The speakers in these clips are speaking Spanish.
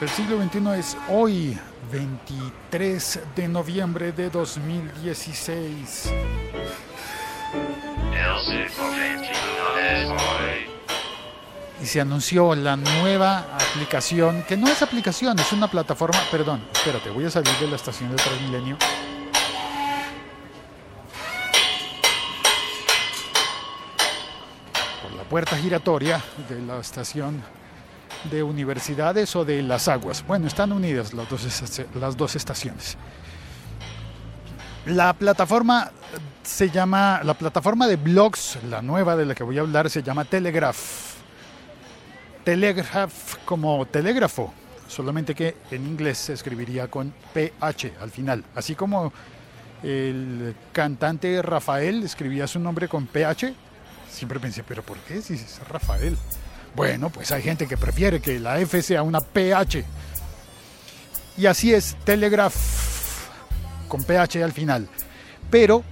El siglo XXI es hoy, 23 de noviembre de 2016. Y se anunció la nueva aplicación, que no es aplicación, es una plataforma, perdón, espérate, voy a salir de la estación de Transmilenio. Por la puerta giratoria de la estación de universidades o de las aguas. Bueno, están unidas las dos, las dos estaciones. La plataforma se llama, la plataforma de blogs, la nueva de la que voy a hablar, se llama Telegraph. Telegraph como telégrafo, solamente que en inglés se escribiría con PH al final, así como el cantante Rafael escribía su nombre con PH. Siempre pensé, pero ¿por qué si es Rafael? Bueno, pues hay gente que prefiere que la F sea una PH. Y así es, Telegraph con PH al final. Pero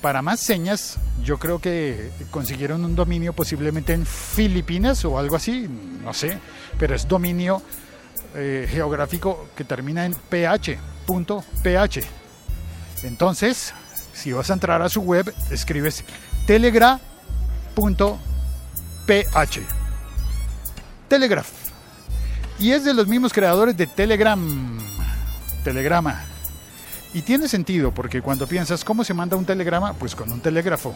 para más señas, yo creo que consiguieron un dominio posiblemente en Filipinas o algo así, no sé, pero es dominio eh, geográfico que termina en ph.ph. Entonces, si vas a entrar a su web, escribes telegra.ph. Telegraph. Y es de los mismos creadores de Telegram. Telegrama. Y tiene sentido porque cuando piensas cómo se manda un telegrama, pues con un telégrafo.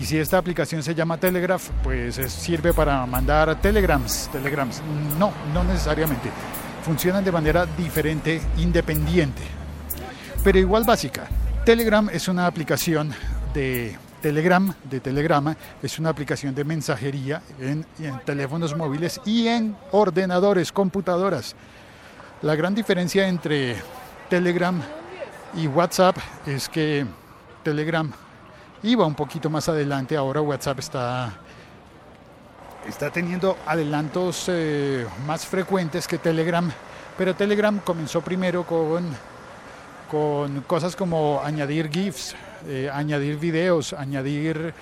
Y si esta aplicación se llama Telegraph, pues sirve para mandar telegrams. Telegrams. No, no necesariamente. Funcionan de manera diferente, independiente. Pero igual básica. Telegram es una aplicación de Telegram, de Telegrama, es una aplicación de mensajería en, teléfonos móviles y en ordenadores, computadoras. La gran diferencia entre Telegram y WhatsApp es que Telegram iba un poquito más adelante, ahora WhatsApp está, está teniendo adelantos eh, más frecuentes que Telegram, pero Telegram comenzó primero con, con cosas como añadir GIFs, eh, añadir videos, añadir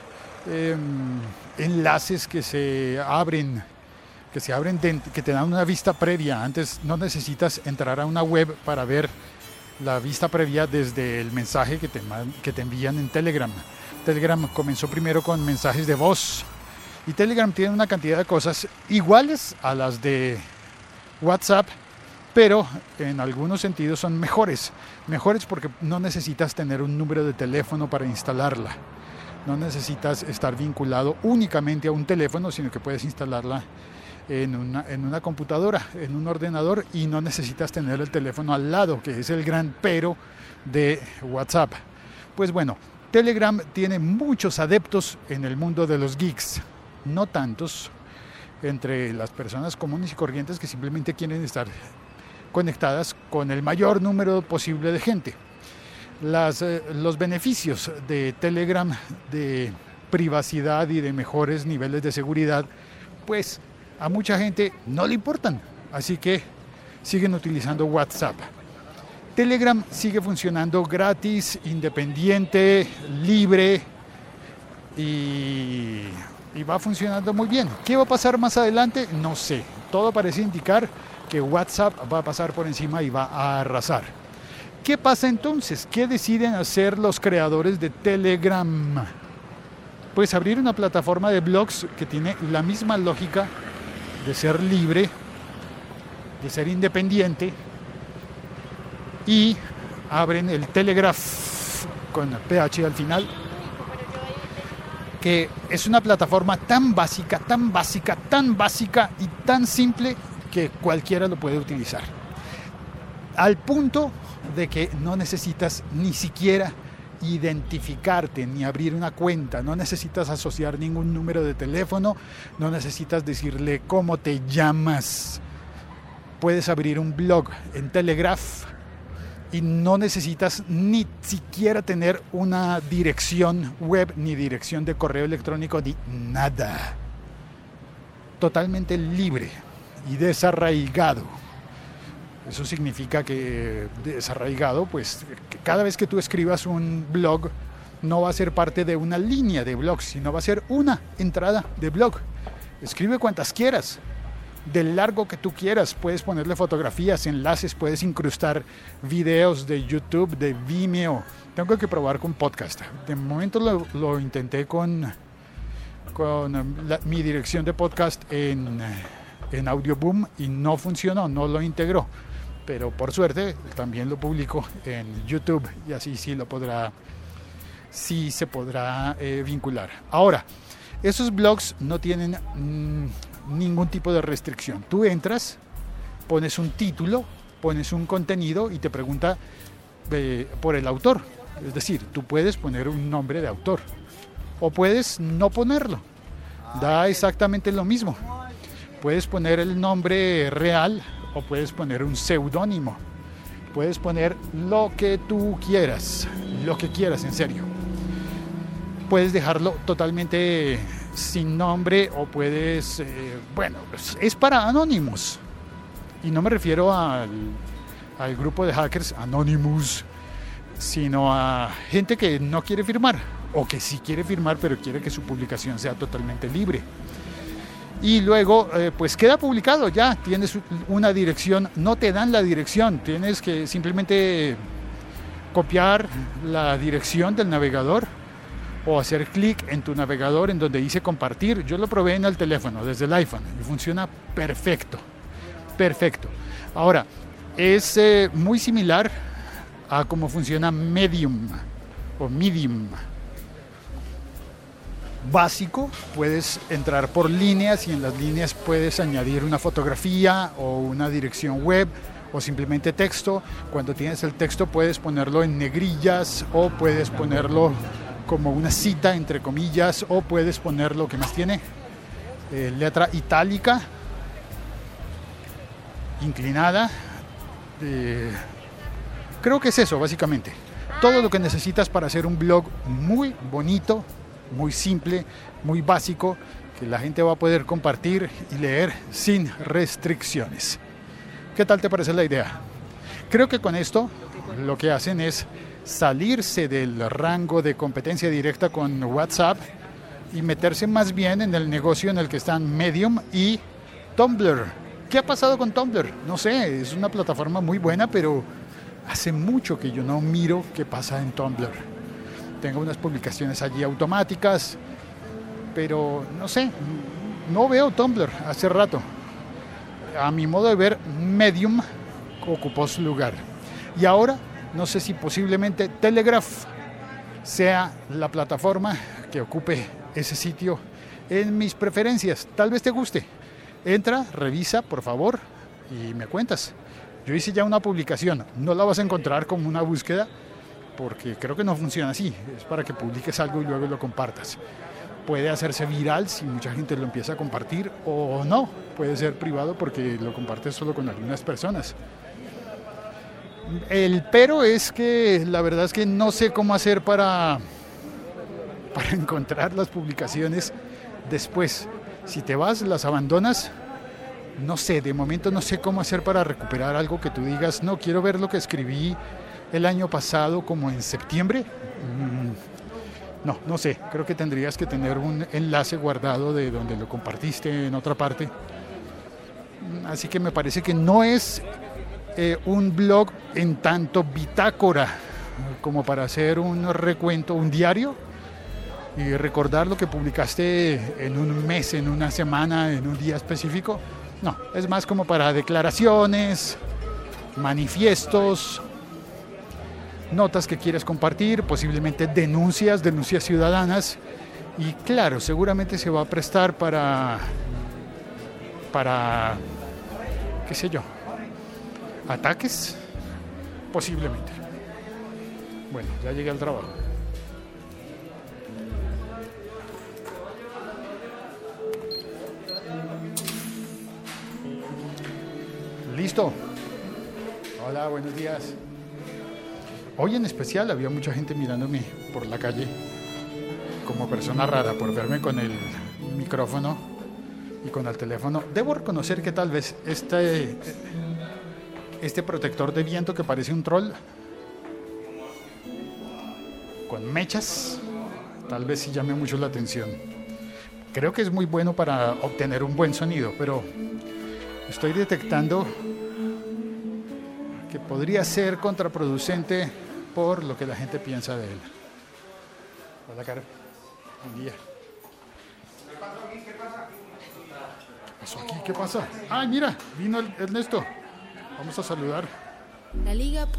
em, enlaces que se abren, que se abren, que te dan una vista previa. Antes no necesitas entrar a una web para ver la vista previa desde el mensaje que te, que te envían en Telegram. Telegram comenzó primero con mensajes de voz y Telegram tiene una cantidad de cosas iguales a las de WhatsApp, pero en algunos sentidos son mejores. Mejores porque no necesitas tener un número de teléfono para instalarla. No necesitas estar vinculado únicamente a un teléfono, sino que puedes instalarla en una, en una computadora, en un ordenador y no necesitas tener el teléfono al lado, que es el gran pero de WhatsApp. Pues bueno, Telegram tiene muchos adeptos en el mundo de los geeks, no tantos entre las personas comunes y corrientes que simplemente quieren estar conectadas con el mayor número posible de gente. Las, eh, los beneficios de Telegram de privacidad y de mejores niveles de seguridad, pues a mucha gente no le importan. Así que siguen utilizando WhatsApp. Telegram sigue funcionando gratis, independiente, libre y, y va funcionando muy bien. ¿Qué va a pasar más adelante? No sé. Todo parece indicar que WhatsApp va a pasar por encima y va a arrasar. ¿Qué pasa entonces? ¿Qué deciden hacer los creadores de Telegram? Pues abrir una plataforma de blogs que tiene la misma lógica de ser libre, de ser independiente y abren el Telegraph con PH al final, que es una plataforma tan básica, tan básica, tan básica y tan simple que cualquiera lo puede utilizar. Al punto de que no necesitas ni siquiera identificarte ni abrir una cuenta, no necesitas asociar ningún número de teléfono, no necesitas decirle cómo te llamas. Puedes abrir un blog en Telegraph y no necesitas ni siquiera tener una dirección web ni dirección de correo electrónico ni nada. Totalmente libre y desarraigado. Eso significa que desarraigado, pues cada vez que tú escribas un blog, no va a ser parte de una línea de blog, sino va a ser una entrada de blog. Escribe cuantas quieras. del largo que tú quieras. Puedes ponerle fotografías, enlaces, puedes incrustar videos de YouTube, de Vimeo. Tengo que probar con podcast. De momento lo, lo intenté con, con mi dirección de podcast en, en Audioboom y no funcionó, no lo integró. Pero por suerte también lo publico en YouTube y así sí lo podrá, sí se podrá eh, vincular. Ahora, esos blogs no tienen mm, ningún tipo de restricción. Tú entras, pones un título, pones un contenido y te pregunta eh, por el autor. Es decir, tú puedes poner un nombre de autor o puedes no ponerlo. Da exactamente lo mismo. Puedes poner el nombre real o puedes poner un seudónimo. Puedes poner lo que tú quieras, lo que quieras en serio. Puedes dejarlo totalmente sin nombre o puedes, eh, bueno, pues, es para anónimos. Y no me refiero al, al grupo de hackers Anonymous, sino a gente que no quiere firmar o que sí quiere firmar pero quiere que su publicación sea totalmente libre y luego eh, pues queda publicado ya, tienes una dirección, no te dan la dirección, tienes que simplemente copiar la dirección del navegador o hacer clic en tu navegador en donde dice compartir. Yo lo probé en el teléfono, desde el iPhone, y funciona perfecto, perfecto. Ahora, es eh, muy similar a cómo funciona Medium o Medium básico, puedes entrar por líneas y en las líneas puedes añadir una fotografía o una dirección web o simplemente texto. Cuando tienes el texto puedes ponerlo en negrillas o puedes ponerlo como una cita entre comillas o puedes ponerlo que más tiene eh, letra itálica inclinada creo que es eso básicamente todo lo que necesitas para hacer un blog muy bonito muy simple, muy básico, que la gente va a poder compartir y leer sin restricciones. ¿Qué tal te parece la idea? Creo que con esto lo que hacen es salirse del rango de competencia directa con WhatsApp y meterse más bien en el negocio en el que están Medium y Tumblr. ¿Qué ha pasado con Tumblr? No sé, es una plataforma muy buena, pero hace mucho que yo no miro qué pasa en Tumblr tengo unas publicaciones allí automáticas, pero no sé, no veo Tumblr hace rato. A mi modo de ver, Medium ocupó su lugar. Y ahora, no sé si posiblemente Telegraph sea la plataforma que ocupe ese sitio en mis preferencias. Tal vez te guste. Entra, revisa, por favor, y me cuentas. Yo hice ya una publicación, no la vas a encontrar como una búsqueda, porque creo que no funciona así. Es para que publiques algo y luego lo compartas. Puede hacerse viral si mucha gente lo empieza a compartir o no. Puede ser privado porque lo compartes solo con algunas personas. El pero es que la verdad es que no sé cómo hacer para, para encontrar las publicaciones después. Si te vas, las abandonas, no sé, de momento no sé cómo hacer para recuperar algo que tú digas, no, quiero ver lo que escribí el año pasado como en septiembre. Mm, no, no sé, creo que tendrías que tener un enlace guardado de donde lo compartiste en otra parte. Mm, así que me parece que no es eh, un blog en tanto bitácora como para hacer un recuento, un diario y recordar lo que publicaste en un mes, en una semana, en un día específico. No, es más como para declaraciones, manifiestos, notas que quieres compartir, posiblemente denuncias, denuncias ciudadanas. Y claro, seguramente se va a prestar para, para, qué sé yo, ataques, posiblemente. Bueno, ya llegué al trabajo. Listo. Hola, buenos días. Hoy en especial había mucha gente mirándome por la calle como persona rara por verme con el micrófono y con el teléfono. Debo reconocer que tal vez este, este protector de viento que parece un troll con mechas, tal vez sí llame mucho la atención. Creo que es muy bueno para obtener un buen sonido, pero Estoy detectando que podría ser contraproducente por lo que la gente piensa de él. Hola, Caro. Buen día. ¿Qué pasó aquí? ¿Qué pasa? Ay, mira, vino el- Ernesto. Vamos a saludar. La Liga.fm.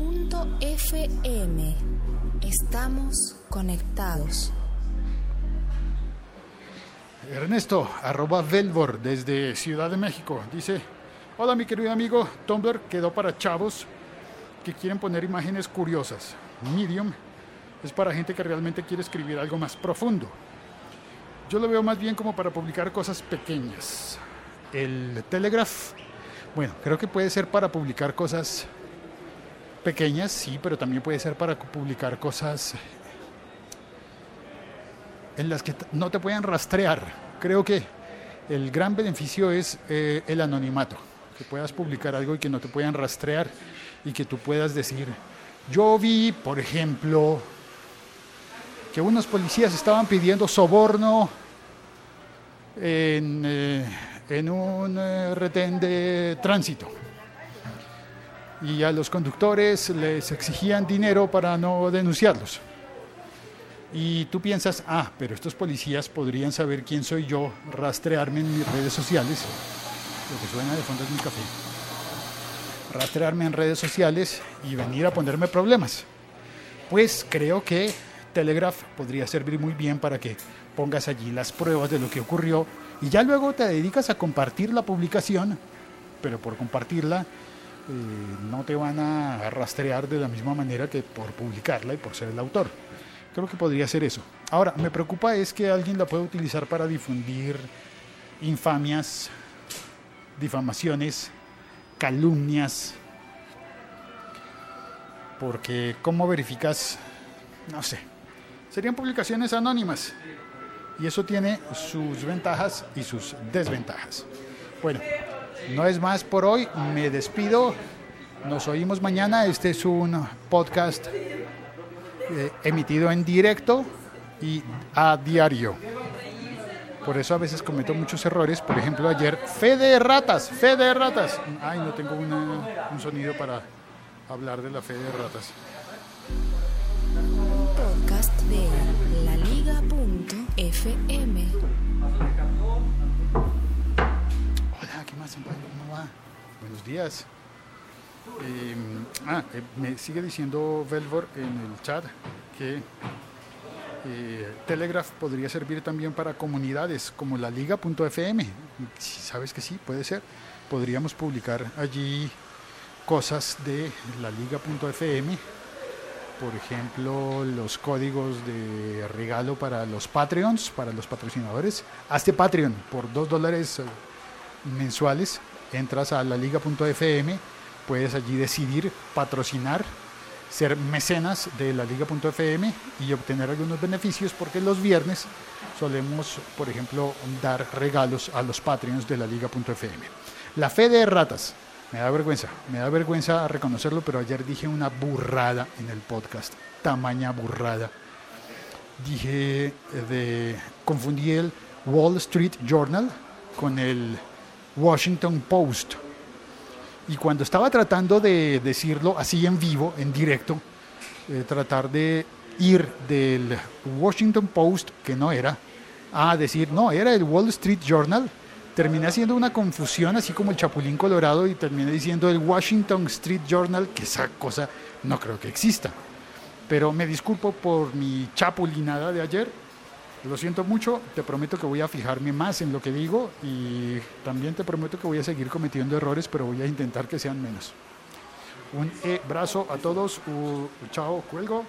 Estamos conectados. Ernesto, arroba Velvor, desde Ciudad de México. Dice, hola mi querido amigo, Tumblr quedó para chavos que quieren poner imágenes curiosas. Medium es para gente que realmente quiere escribir algo más profundo. Yo lo veo más bien como para publicar cosas pequeñas. El Telegraph, bueno, creo que puede ser para publicar cosas pequeñas, sí, pero también puede ser para publicar cosas en las que no te pueden rastrear. Creo que el gran beneficio es eh, el anonimato, que puedas publicar algo y que no te puedan rastrear y que tú puedas decir, yo vi, por ejemplo, que unos policías estaban pidiendo soborno en, eh, un eh, retén de tránsito y a los conductores les exigían dinero para no denunciarlos. Y tú piensas, ah, pero estos policías podrían saber quién soy yo, rastrearme en mis redes sociales. Lo que suena de fondo es mi café. Rastrearme en redes sociales y venir a ponerme problemas. Pues creo que Telegraph podría servir muy bien para que pongas allí las pruebas de lo que ocurrió y ya luego te dedicas a compartir la publicación, pero por compartirla eh, no te van a rastrear de la misma manera que por publicarla y por ser el autor. Creo que podría ser eso. Ahora, me preocupa es que alguien la pueda utilizar para difundir infamias, difamaciones, calumnias. Porque, ¿cómo verificas? No sé. Serían publicaciones anónimas. Y eso tiene sus ventajas y sus desventajas. Bueno, no es más por hoy. Me despido. Nos oímos mañana. Este es un podcast eh, emitido en directo y a diario. Por eso a veces cometo muchos errores. Por ejemplo, ayer, fe de ratas, fe de ratas. Ay, no tengo una- un sonido para hablar de la fe de ratas. Podcast de La Liga.fm. Hola, ¿qué más? ¿Cómo va? Buenos días. Eh, ah, eh, me sigue diciendo Velvor en el chat que Telegraph podría servir también para comunidades como la liga.fm. Sabes que sí, puede ser. Podríamos publicar allí cosas de la liga.fm. Por ejemplo, los códigos de regalo para los Patreons, para los patrocinadores. Hazte Patreon por 2 dólares mensuales. Entras a la liga.fm, puedes allí decidir patrocinar, ser mecenas de la liga.fm y obtener algunos beneficios porque los viernes solemos, por ejemplo, dar regalos a los Patreons de la liga.fm. La fe de ratas. Me da vergüenza, me da vergüenza reconocerlo, pero ayer dije una burrada en el podcast, tamaña burrada. Dije eh, de confundí el Wall Street Journal con el Washington Post. Y cuando estaba tratando de decirlo así en vivo, en directo, eh, tratar de ir del Washington Post, que no era, a decir, no, era el Wall Street Journal, terminé haciendo una confusión, así como el Chapulín Colorado, y terminé diciendo el Washington Street Journal, que esa cosa no creo que exista. Pero me disculpo por mi chapulinada de ayer. Lo siento mucho, te prometo que voy a fijarme más en lo que digo y también te prometo que voy a seguir cometiendo errores, pero voy a intentar que sean menos. Un abrazo a todos, chao, cuelgo.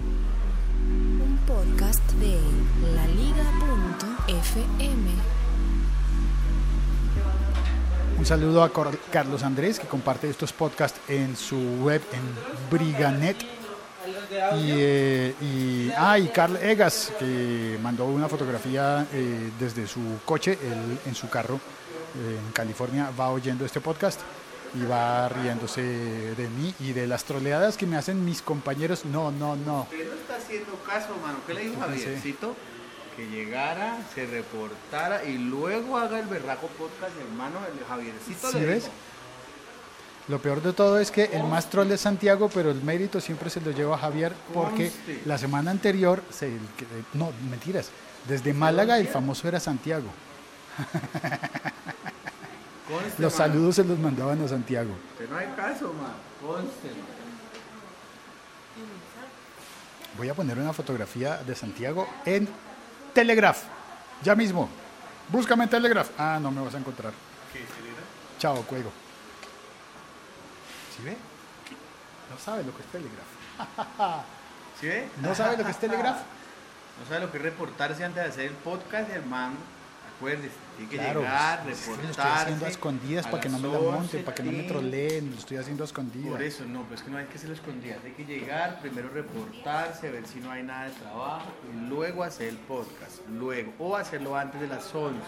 Un podcast de La Liga.fm. Un saludo a Carlos Andrés, que comparte estos podcasts en su web en Briganet. Y, eh, y, ah, y Carl Egas, que mandó una fotografía eh, desde su coche, él en su carro eh, en California, va oyendo este podcast y va riéndose de mí y de las troleadas que me hacen mis compañeros. No, no, no. Usted no está haciendo caso, mano. ¿Qué le dijo sí. Javiercito? que llegara, se reportara y luego haga el berraco podcast, hermano, el Javiercito. ¿Sí le ves? Lo peor de todo es que el más troll es Santiago, pero el mérito siempre se lo lleva a Javier porque la semana anterior, se, no, mentiras, desde Málaga el famoso era Santiago. Conste, Los man. saludos se los mandaban a Santiago. Que no hay caso, man. Conste, man. Voy a poner una fotografía de Santiago en Telegraph. Ya mismo. Búscame en Telegraph. Ah, no me vas a encontrar. Chao, cuelgo. ¿Sí ve? No sabe lo que es Telegraph. ¿Sí ve? ¿No sabe lo que es Telegraph? No sabe lo que es reportarse antes de hacer el podcast, hermano. Acuérdese, tiene que Claro, llegar, pues, reportarse. lo estoy haciendo a escondidas a para que no me la monten, 11, para que no me troleen, lo estoy haciendo a escondidas. Por eso, no, pues que no hay que hacerlo escondidas. Hay que llegar, primero reportarse, ver si no hay nada de trabajo y luego hacer el podcast. Luego, o hacerlo antes de las 11.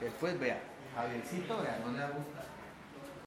Después, vea, Javiercito, vea, no le gusta.